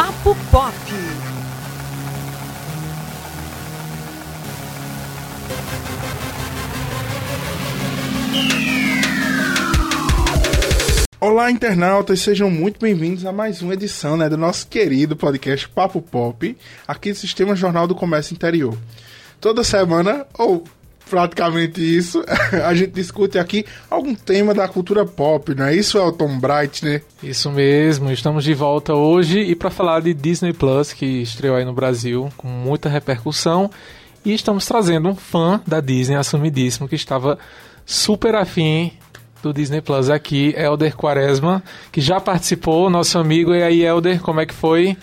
Papo Pop. Olá, internautas, sejam muito bem-vindos a mais uma edição né, do nosso querido podcast Papo Pop, aqui do Sistema Jornal do Comércio Interior. Toda semana, ou praticamente isso, a gente discute aqui algum tema da cultura pop, não é isso, Elton Bright, né? Isso mesmo, estamos de volta hoje e para falar de Disney Plus, que estreou aí no Brasil com muita repercussão, e estamos trazendo um fã da Disney assumidíssimo que estava super afim do Disney Plus aqui, Elder Quaresma, que já participou, nosso amigo. E aí, Elder, como é que foi?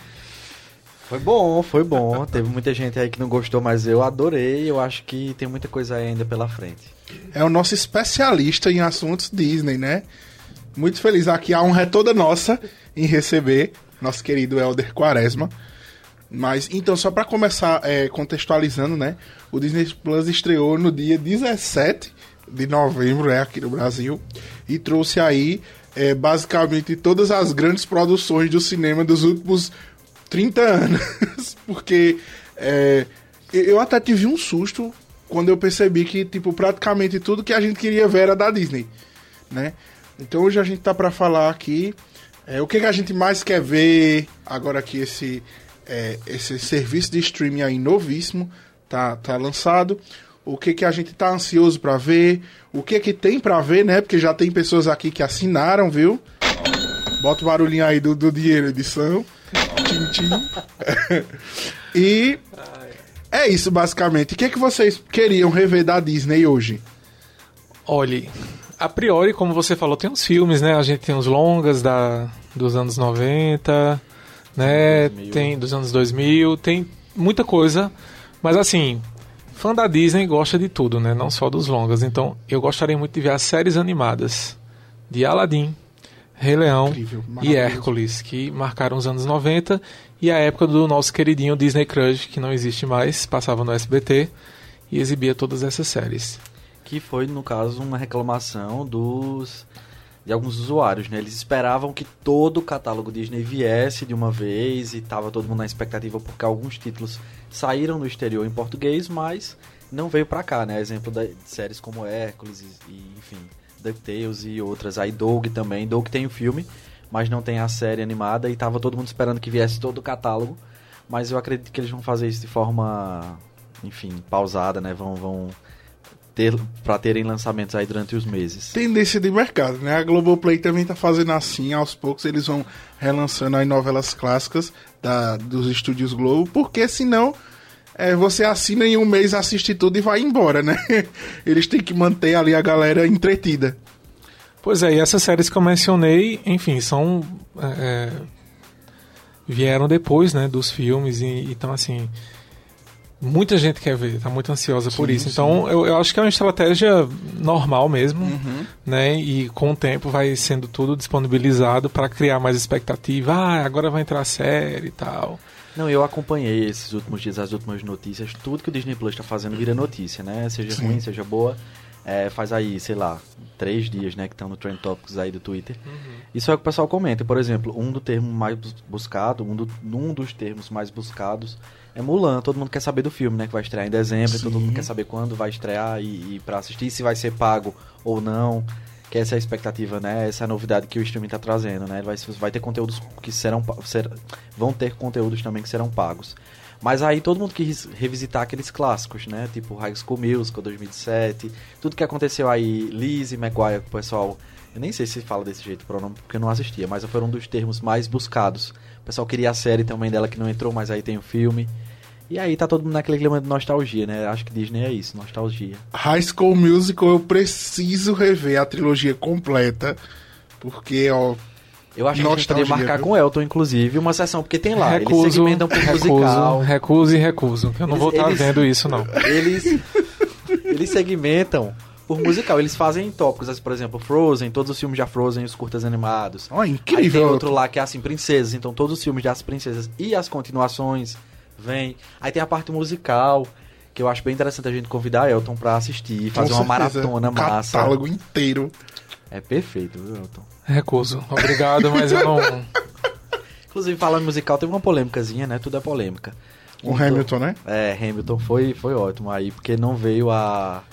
Foi bom, foi bom. Teve muita gente aí que não gostou, mas eu adorei. Eu acho que tem muita coisa ainda pela frente. É o nosso especialista em assuntos Disney, né? Muito feliz. Aqui a honra é toda nossa em receber nosso querido Elder Quaresma. Mas, então, só para começar é, contextualizando, né? O Disney Plus estreou no dia 17 de novembro, é, aqui no Brasil. E trouxe aí, é, basicamente, todas as grandes produções do cinema dos últimos 30 anos. Porque é, eu até tive um susto quando eu percebi que, tipo, praticamente tudo que a gente queria ver era da Disney, né? Então hoje a gente tá para falar aqui é, o que, que a gente mais quer ver agora que esse, é, esse serviço de streaming aí novíssimo tá, tá lançado. O que, que a gente tá ansioso para ver, o que que tem para ver, né? Porque já tem pessoas aqui que assinaram, viu? Bota o barulhinho aí do, do dinheiro, edição. Tchim. e é isso, basicamente. O que, que vocês queriam rever da Disney hoje? Olhe, a priori, como você falou, tem uns filmes, né? A gente tem os longas da, dos anos 90, né? 2000. Tem dos anos 2000, tem muita coisa. Mas assim, fã da Disney gosta de tudo, né? Não só dos longas. Então, eu gostaria muito de ver as séries animadas de Aladdin, Rei Leão Incrível, e. Hércules, que marcaram os anos 90 e a época do nosso queridinho Disney Crush, que não existe mais, passava no SBT e exibia todas essas séries. Que foi, no caso, uma reclamação dos de alguns usuários, né? Eles esperavam que todo o catálogo Disney viesse de uma vez e tava todo mundo na expectativa porque alguns títulos saíram no exterior em português, mas não veio pra cá, né? Exemplo da- de séries como Hércules e, e, enfim, DuckTales e outras. Aí Doug também. Doug tem o filme, mas não tem a série animada e tava todo mundo esperando que viesse todo o catálogo. Mas eu acredito que eles vão fazer isso de forma, enfim, pausada, né? Vão, vão ter para terem lançamentos aí durante os meses. Tendência de mercado, né? A Globoplay também tá fazendo assim, aos poucos eles vão relançando aí novelas clássicas da, dos estúdios Globo, porque senão é, você assina em um mês, assiste tudo e vai embora, né? Eles têm que manter ali a galera entretida. Pois é, e essas séries que eu mencionei, enfim, são. é, é, vieram depois, né, dos filmes, e então, assim. Muita gente quer ver, tá muito ansiosa por Sim, isso. Então, eu, eu acho que é uma estratégia normal mesmo, Uhum. né? E com o tempo vai sendo tudo disponibilizado para criar mais expectativa. Ah, agora vai entrar a série e tal. Não, eu acompanhei esses últimos dias, as últimas notícias, tudo que o Disney Plus tá fazendo vira notícia, né? Seja Sim. ruim, seja boa. É, faz aí, sei lá, três dias, né, que estão no Trend Topics aí do Twitter. Isso é o que o pessoal comenta. Por exemplo, um do termo mais bus- buscado, um, do, um dos termos mais buscados é Mulan. Todo mundo quer saber do filme, né? Que vai estrear em dezembro. Sim. Todo mundo quer saber quando vai estrear e, e para assistir, se vai ser pago ou não. Que essa é a expectativa, né? Essa é a novidade que o streaming tá trazendo, né? Vai, vai ter conteúdos que serão, ser, vão ter conteúdos também que serão pagos. Mas aí todo mundo quis revisitar aqueles clássicos, né? Tipo High School Musical 2007, tudo que aconteceu aí, Lizzie McGuire, o pessoal, eu nem sei se fala desse jeito o pronome porque eu não assistia, mas foi um dos termos mais buscados. O pessoal queria a série também dela que não entrou, mas aí tem o filme. E aí tá todo mundo naquele clima de nostalgia, né? Acho que Disney é isso, nostalgia. High School Musical, eu preciso rever a trilogia completa, porque, ó, Eu acho que a gente Nostalgia, poderia marcar viu? com o Elton, inclusive, uma sessão, porque tem lá, eles recuso, segmentam por recuso, musical. recuso e recuso. Eu não Eles- vou estar eles- vendo isso, não. eles eles segmentam por musical. Eles fazem tópicos, por exemplo, Frozen, todos os filmes da Frozen, os curtas animados. ó Aí tem incrível. outro lá que é assim, princesas, então todos os filmes das princesas e as continuações vêm. Aí tem a parte musical, que eu acho bem interessante a gente convidar Elton pra assistir, fazer Com uma certeza, maratona um massa. Catálogo inteiro. É perfeito, viu, Elton? Recuso. Obrigado, mas eu não. Inclusive, falando musical, teve uma polêmicazinha, né? Tudo é polêmica. O Hamilton, né? É, Hamilton foi, foi ótimo aí, porque não veio a,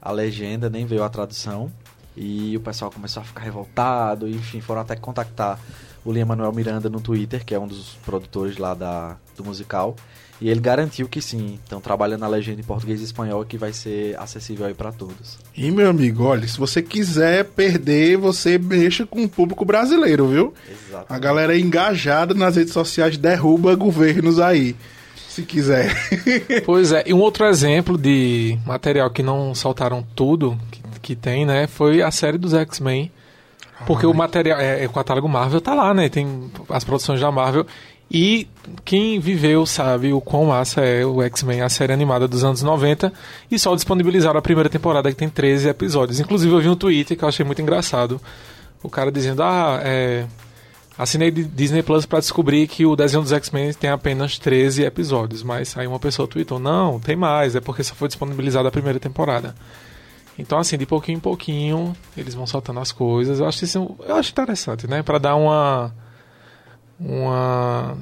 a legenda, nem veio a tradução. E o pessoal começou a ficar revoltado, e, enfim, foram até contactar o Liam Manuel Miranda no Twitter, que é um dos produtores lá da, do musical. E ele garantiu que sim, estão trabalhando a legenda em português e espanhol que vai ser acessível aí para todos. E meu amigo, olha, se você quiser perder, você mexa com o público brasileiro, viu? Exato. A galera é engajada nas redes sociais derruba governos aí, se quiser. Pois é, e um outro exemplo de material que não soltaram tudo que, que tem, né, foi a série dos X-Men. Porque o material, é, é, o catálogo Marvel tá lá, né, tem as produções da Marvel. E quem viveu sabe o quão massa é o X-Men, a série animada dos anos 90, e só disponibilizaram a primeira temporada que tem 13 episódios. Inclusive eu vi um tweet que eu achei muito engraçado. O cara dizendo, ah, é, assinei Disney Plus para descobrir que o desenho dos X-Men tem apenas 13 episódios. Mas aí uma pessoa tweetou, não, tem mais, é porque só foi disponibilizada a primeira temporada. Então, assim, de pouquinho em pouquinho, eles vão soltando as coisas. Eu acho isso eu acho interessante, né? Para dar uma uma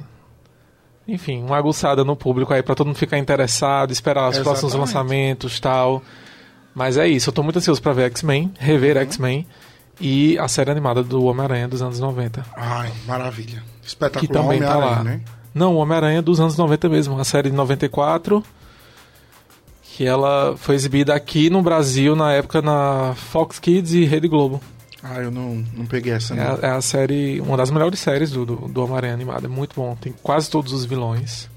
enfim, uma aguçada no público aí para todo mundo ficar interessado, esperar os Exatamente. próximos lançamentos, tal. Mas é isso, eu tô muito ansioso para ver X-Men, rever Uhum. X-Men e a série animada do Homem-Aranha dos anos 90. Ai, maravilha. Espetacular Que também tá lá. né? Não, o Homem-Aranha dos anos 90 mesmo, a série de 94, que ela foi exibida aqui no Brasil na época na Fox Kids e Rede Globo. Ah, eu não, não peguei essa, É não. a, é a série, uma das melhores séries do, do, do Homem-Aranha animado. É muito bom. Tem quase todos os vilões.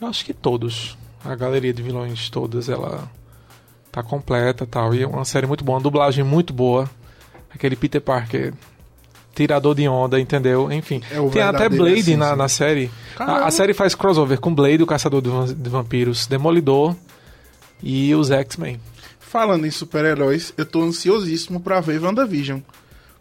Eu acho que todos. A galeria de vilões todas, ela tá completa tal. E é uma série muito boa, uma dublagem muito boa. Aquele Peter Parker tirador de onda, entendeu? Enfim. É o Tem até Blade essência. na, na série. A, a série faz crossover com Blade, o Caçador de Vampiros, Demolidor e os X-Men. Falando em super-heróis, eu tô ansiosíssimo pra ver WandaVision.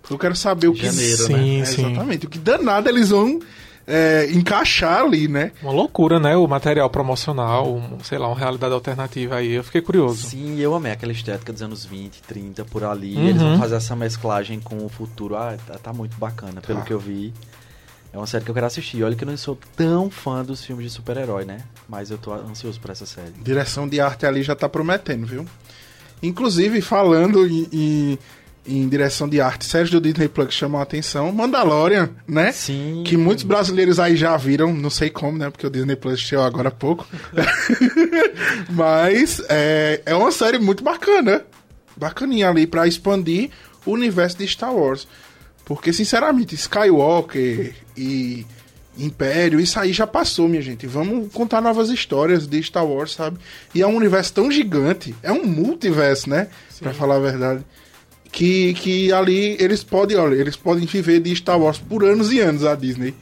Porque eu quero saber o que... Janeiro, Sim, É, sim. Exatamente. O que danado eles vão é, encaixar ali, né? Uma loucura, né? O material promocional, um, sei lá, uma realidade alternativa aí. Eu fiquei curioso. Sim, eu amei aquela estética dos anos 20, 30, por ali. Uhum. Eles vão fazer essa mesclagem com o futuro. Ah, tá, tá muito bacana, pelo Tá. que eu vi. É uma série que eu quero assistir. Olha que eu não sou tão fã dos filmes de super-herói, né? Mas eu tô ansioso por essa série. Direção de arte ali já tá prometendo, viu? Inclusive, falando em, em, em direção de arte, séries do Disney Plus chamam a atenção, Mandalorian, né? Sim. Que muitos brasileiros aí já viram, não sei como, né? Porque o Disney Plus chegou agora há pouco. Mas é, é uma série muito bacana. Bacaninha ali pra expandir o universo de Star Wars. Porque, sinceramente, Skywalker e Império, isso aí já passou, minha gente. Vamos contar novas histórias de Star Wars, sabe? E é um universo tão gigante, é um multiverso, né? Pra falar a verdade. Que, que ali eles podem, olha, eles podem viver de Star Wars por anos e anos, a Disney.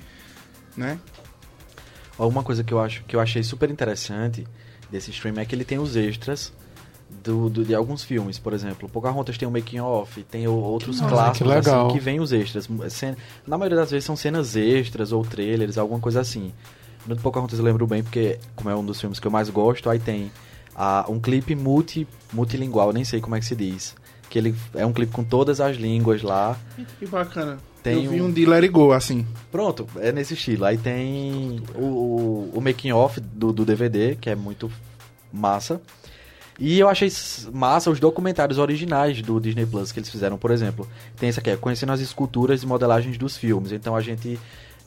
Né? Uma coisa que eu, acho, que eu achei super interessante desse stream é que ele tem os extras do, do- de alguns filmes. Por exemplo, Pocahontas tem um making off, tem o- outros Nossa, clássicos que legal. assim, que vem os extras. Na maioria das vezes são cenas extras ou trailers, alguma coisa assim. No Pocahontas eu lembro bem porque, como é um dos filmes que eu mais gosto, aí tem ah, um clipe multi, multilingual, nem sei como é que se diz. Que ele é um clipe com todas as línguas lá. Que bacana. Tem Eu vi um- um de Let It Go, assim. Pronto, é nesse estilo. Aí tem o, o, o making off do, do DVD, que é muito massa. E eu achei massa os documentários originais do Disney Plus que eles fizeram, por exemplo. Tem esse aqui, é conhecendo as esculturas e modelagens dos filmes. Então a gente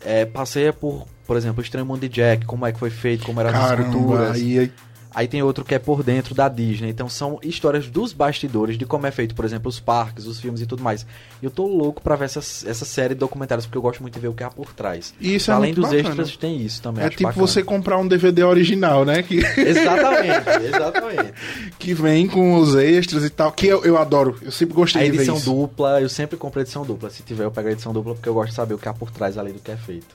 é, passeia por, por exemplo, o Estranho Mundo de Jack, como é que foi feito, como eram as Caramba, esculturas. aí, Aí tem outro que é por dentro da Disney. Então são histórias dos bastidores de como é feito, por exemplo, os parques, os filmes e tudo mais. E eu tô louco pra ver essa, essa série de documentários, porque eu gosto muito de ver o que há por trás. Isso é Além dos bacana. extras, tem isso também. É tipo bacana. você comprar um DVD original, né? Que, Exatamente, exatamente. que vem com os extras e tal. Que eu, eu adoro. Eu sempre gostei A de ver edição dupla, eu sempre compro edição dupla. Se tiver, eu pego a edição dupla, porque eu gosto de saber o que há por trás ali do que é feito.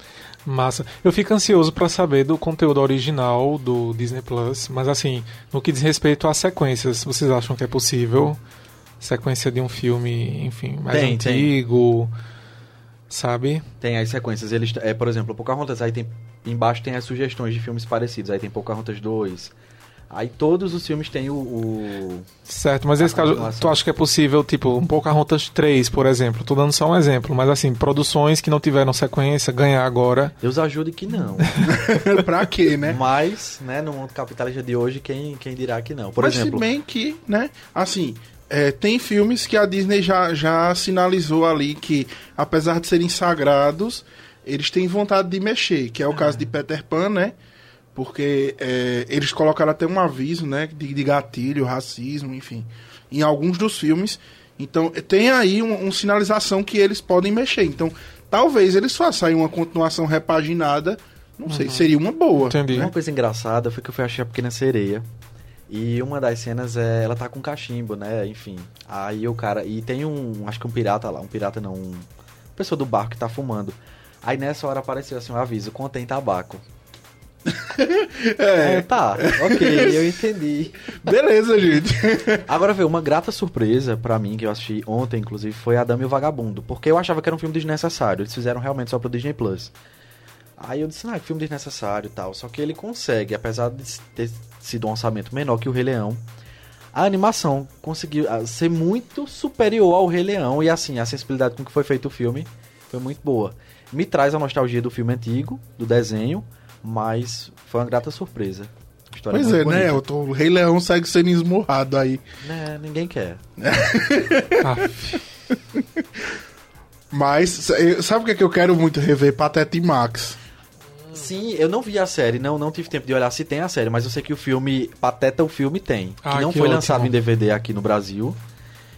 Massa. Eu fico ansioso pra saber do conteúdo original do Disney Plus, mas assim, no que diz respeito às sequências, vocês acham que é possível? Sequência de um filme, enfim, mais Tem, tem. antigo, sabe? Tem as sequências, eles, é, por exemplo, Pocahontas, aí tem embaixo tem as sugestões de filmes parecidos. Aí tem Pocahontas 2, Aí todos os filmes têm o. o- Certo, mas nesse A caso, tu acha que é possível, tipo, um Pocahontas 3, por exemplo? Tô dando só um exemplo, mas assim, produções que não tiveram sequência, ganhar agora. Deus ajude que não. pra quê, né? Mas, né, no mundo capitalista de hoje, quem, quem dirá que não? Por Mas exemplo, se bem que, né, assim, é, tem filmes que a Disney já, já sinalizou ali que, apesar de serem sagrados, eles têm vontade de mexer, que é o caso de Peter Pan, né? Porque é, eles colocaram até um aviso, né, de, de gatilho, racismo, enfim, em alguns dos filmes. Então, tem aí uma um sinalização que eles podem mexer. Então, talvez eles façam aí uma continuação repaginada, não sei, seria uma boa. Entendi. uma coisa engraçada foi que eu fui achar a Pequena Sereia. E uma das cenas é. Ela tá com cachimbo, né? Enfim. Aí o cara. E tem um. Acho que um pirata lá. Um pirata não. Um, uma pessoa do barco que tá fumando. Aí nessa hora apareceu assim um aviso: contém tabaco. É, tá. Ok, eu entendi. Beleza, gente. Agora veio uma grata surpresa pra mim, que eu assisti ontem, inclusive, foi A Dama e o Vagabundo. Porque eu achava que era um filme desnecessário. Eles fizeram realmente só pro Disney Plus. Aí eu disse, ah, filme desnecessário e tal. Só que ele consegue, apesar de ter sido um orçamento menor que o Rei Leão, a animação conseguiu ah, ser muito superior ao Rei Leão. E assim, a sensibilidade com que foi feito o filme foi muito boa. Me traz a nostalgia do filme antigo, do desenho, mas foi uma grata surpresa. História Pois é, né? bonita. O, o Rei Leão segue sendo esmurrado aí. Né, ninguém quer. Mas, eh, sabe o que, é que eu quero muito rever? Pateta e Max. Sim, eu não vi a série, não, não tive tempo de olhar se tem a série, mas eu sei que o filme Pateta o filme tem, que Ah, não que foi ótimo. lançado em DVD aqui no Brasil.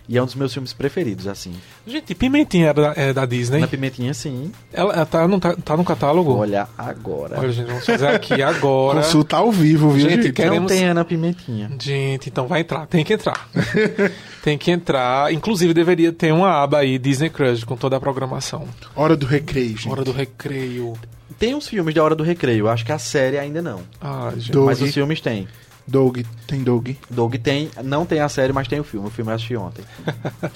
E é um dos meus filmes preferidos, assim. Gente, Pimentinha era da, é da Disney. Na Pimentinha, sim. Ela, ela tá, no, tá, tá no catálogo? Olha agora. Olha, gente, vamos fazer aqui agora. Consulta ao vivo, viu, Gente, gente? quer- queremos- Não tem Ana Pimentinha. Gente, então vai entrar. Tem que entrar. tem que entrar. Inclusive, deveria ter uma aba aí, Disney Crush, com toda a programação. Hora do recreio, gente. Hora do recreio. Tem os filmes da Hora do Recreio, acho que a série ainda não. Ah, gente. Mas os filmes tem. Doug, tem Doug. Doug tem, não tem a série, mas tem o filme. O filme eu assisti ontem.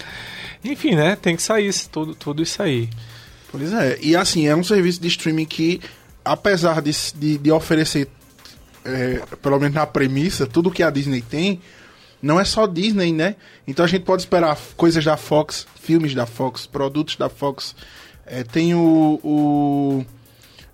Enfim, né? Tem que sair tudo, tudo isso aí. Pois é. E assim, é um serviço de streaming que, apesar de, de, de oferecer, é, pelo menos na premissa, tudo que a Disney tem, não é só Disney, né? Então a gente pode esperar coisas da Fox, filmes da Fox, produtos da Fox. É, tem o, o-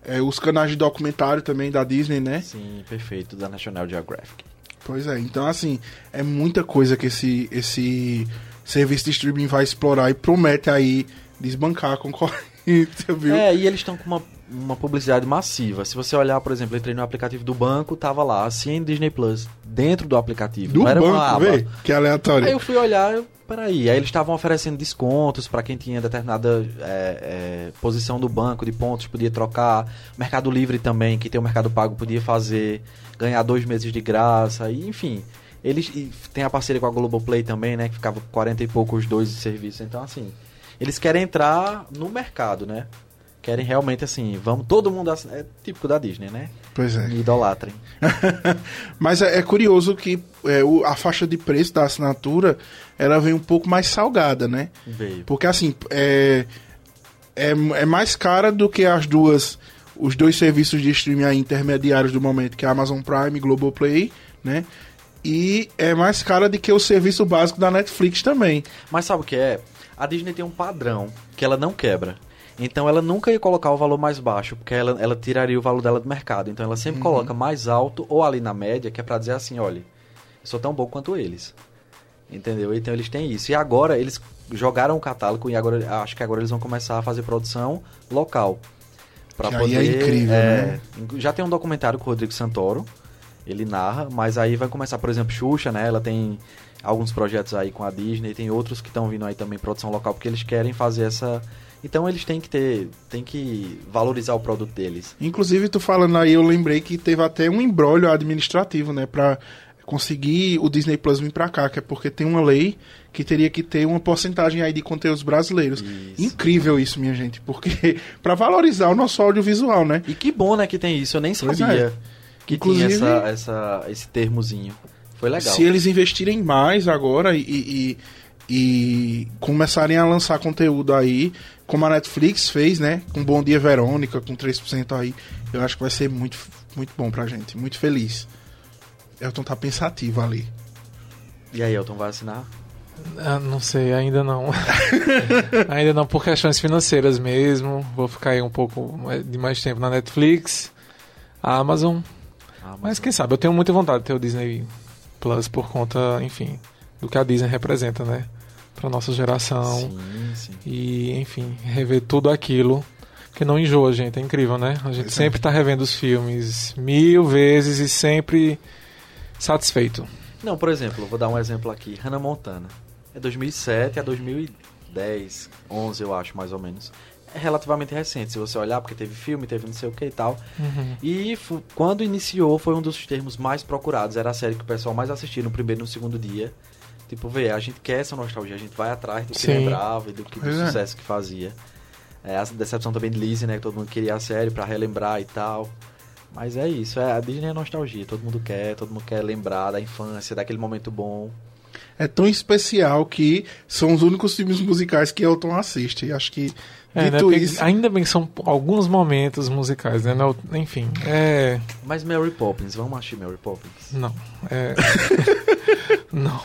é, os canais de documentário também da Disney, né? Sim, perfeito, da National Geographic. Pois é, então assim, é muita coisa que esse, esse serviço de streaming vai explorar e promete aí desbancar a concorrência, viu? É, e eles estão com uma, uma publicidade massiva. Se você olhar, por exemplo, eu entrei no aplicativo do banco, tava lá, assim Disney Plus, dentro do aplicativo. Do era banco, vê? Que aleatório. Aí eu fui olhar, eu, peraí, aí eles estavam oferecendo descontos pra quem tinha determinada é, é, posição do banco de pontos, podia trocar. Mercado Livre também, que tem o Mercado Pago, podia fazer, ganhar dois meses de graça, e, enfim. Eles tem a parceria com a Globoplay também, né, que ficava 40 e poucos dois de serviço. Então, assim, eles querem entrar no mercado, né? Querem realmente, assim, vamos, todo mundo, ass- é típico da Disney, né? Pois é. Me idolatrem. Mas é, é curioso que é, o- a faixa de preço da assinatura, ela vem um pouco mais salgada, né? Veio. Porque assim, é, é, é mais cara do que as duas, os dois serviços de streaming intermediários do momento, que é a Amazon Prime e Globoplay, né? E é mais cara do que o serviço básico da Netflix também. Mas sabe o que é? A Disney tem um padrão que ela não quebra. Então ela nunca ia colocar o valor mais baixo, porque ela, ela tiraria o valor dela do mercado. Então ela Uhum. sempre coloca mais alto ou ali na média, que é pra dizer assim, olha, eu sou tão bom quanto eles. Entendeu? Então eles têm isso. E agora eles jogaram o catálogo e agora acho que agora eles vão começar a fazer produção local. Pra Que aí poder, é incrível, é, né? Já tem um documentário com o Rodrigo Santoro. Ele narra, mas aí vai começar, por exemplo, Xuxa, né? Ela tem alguns projetos aí com a Disney, tem outros que estão vindo aí também produção local, porque eles querem fazer essa. Então eles têm que ter. tem que valorizar o produto deles. Inclusive, tu falando aí, eu lembrei que teve até um embrólio administrativo, né? Pra conseguir o Disney Plus vir pra cá, que é porque tem uma lei que teria que ter uma porcentagem aí de conteúdos brasileiros. Isso. Incrível isso, minha gente, porque pra valorizar o nosso audiovisual, né? E que bom, né, que tem isso. Eu nem Pois sabia é. Que Inclusive- tinha essa, essa, esse termozinho. Foi legal. Se eles investirem mais agora e, e, e começarem a lançar conteúdo aí, como a Netflix fez, né? Com Bom Dia Verônica, com 3% aí, eu acho que vai ser muito, muito bom pra gente. Muito feliz. Elton tá pensativo ali. E aí, Elton vai assinar? Ah, não sei, ainda não. ainda não, por questões financeiras mesmo. Vou ficar aí um pouco de mais tempo na Netflix, a Amazon. Ah, Mas quem sabe, eu tenho muita vontade de ter o Disney Plus por conta, enfim, do que a Disney representa, né? Pra nossa geração. Sim, sim. E, enfim, rever tudo aquilo. Que não enjoa, gente. É incrível, né? A gente Pois é. sempre tá revendo os filmes mil vezes e sempre satisfeito. Não, por exemplo, vou dar um exemplo aqui. Hannah Montana. É 2007 a 2010, 11 eu acho, mais ou menos. Relativamente recente, se você olhar, porque teve filme, teve não sei o que e tal. E fu- quando iniciou, foi um dos termos mais procurados. Era a série que o pessoal mais assistia no primeiro e no segundo dia. Tipo, vê, a gente quer essa nostalgia, a gente vai atrás do que Sim. lembrava e do, que, do é. sucesso que fazia. É, a decepção também de Lizzie, né? Que todo mundo queria a série pra relembrar e tal. Mas é isso, é, a Disney é nostalgia. Todo mundo quer, todo mundo quer lembrar da infância, daquele momento bom. É tão especial que são os únicos filmes musicais que Elton assiste. E acho que, É, né? isso... Ainda bem que são alguns momentos musicais, né? Não- enfim, é. Mas Mary Poppins, vamos assistir Mary Poppins? Não. É. não.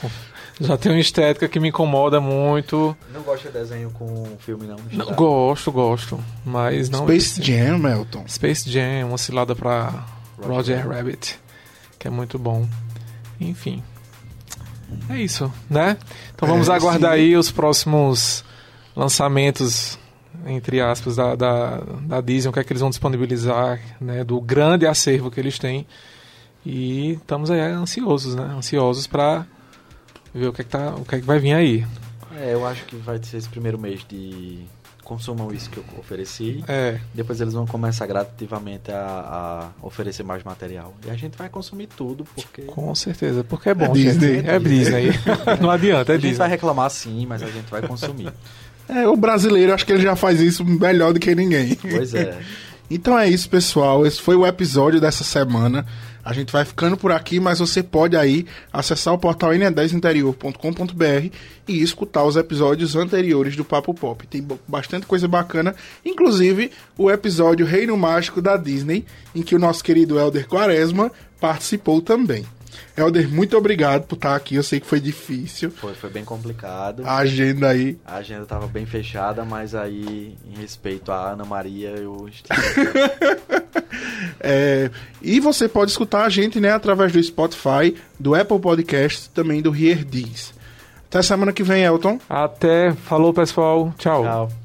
Já tem uma estética que me incomoda muito. Não gosta de desenho com filme, não? Não, gosto, gosto. Mas não. Space Jam, Elton. Space Jam, uma cilada pra Roger Roger Rabbit, que é muito bom. Enfim. É isso, né? Então vamos É, aguardar sim. aí os próximos lançamentos, entre aspas, da, da, da Disney, o que é que eles vão disponibilizar, né? Do grande acervo que eles têm. E estamos aí ansiosos, né? Ansiosos pra ver o que é que, tá, o que, é que vai vir aí. É, eu acho que vai ser esse primeiro mês de consumam isso que eu ofereci. É, Depois eles vão começar gradativamente a, a oferecer mais material. E a gente vai consumir tudo, porque. com certeza, porque é bom. É Disney. gente. É Disney. Não adianta, é a gente vai Disney. reclamar sim, mas a gente vai consumir. É, o brasileiro, acho que ele já faz isso melhor do que ninguém. pois é. Então é isso, pessoal. Esse foi o episódio dessa semana. A gente vai ficando por aqui, mas você pode aí acessar o portal n10interior.com.br e escutar os episódios anteriores do Papo Pop. Tem bastante coisa bacana, inclusive o episódio Reino Mágico da Disney, em que o nosso querido Elder Quaresma participou também. Elder, muito obrigado por estar aqui. Eu sei que foi difícil. Foi, foi bem complicado. A agenda aí. A agenda tava bem fechada, mas aí, em respeito à Ana Maria, eu. É, e você pode escutar a gente né, através do Spotify, do Apple Podcasts também do Hear This. Até semana que vem, Elton. Até. Falou, pessoal. Tchau. Tchau.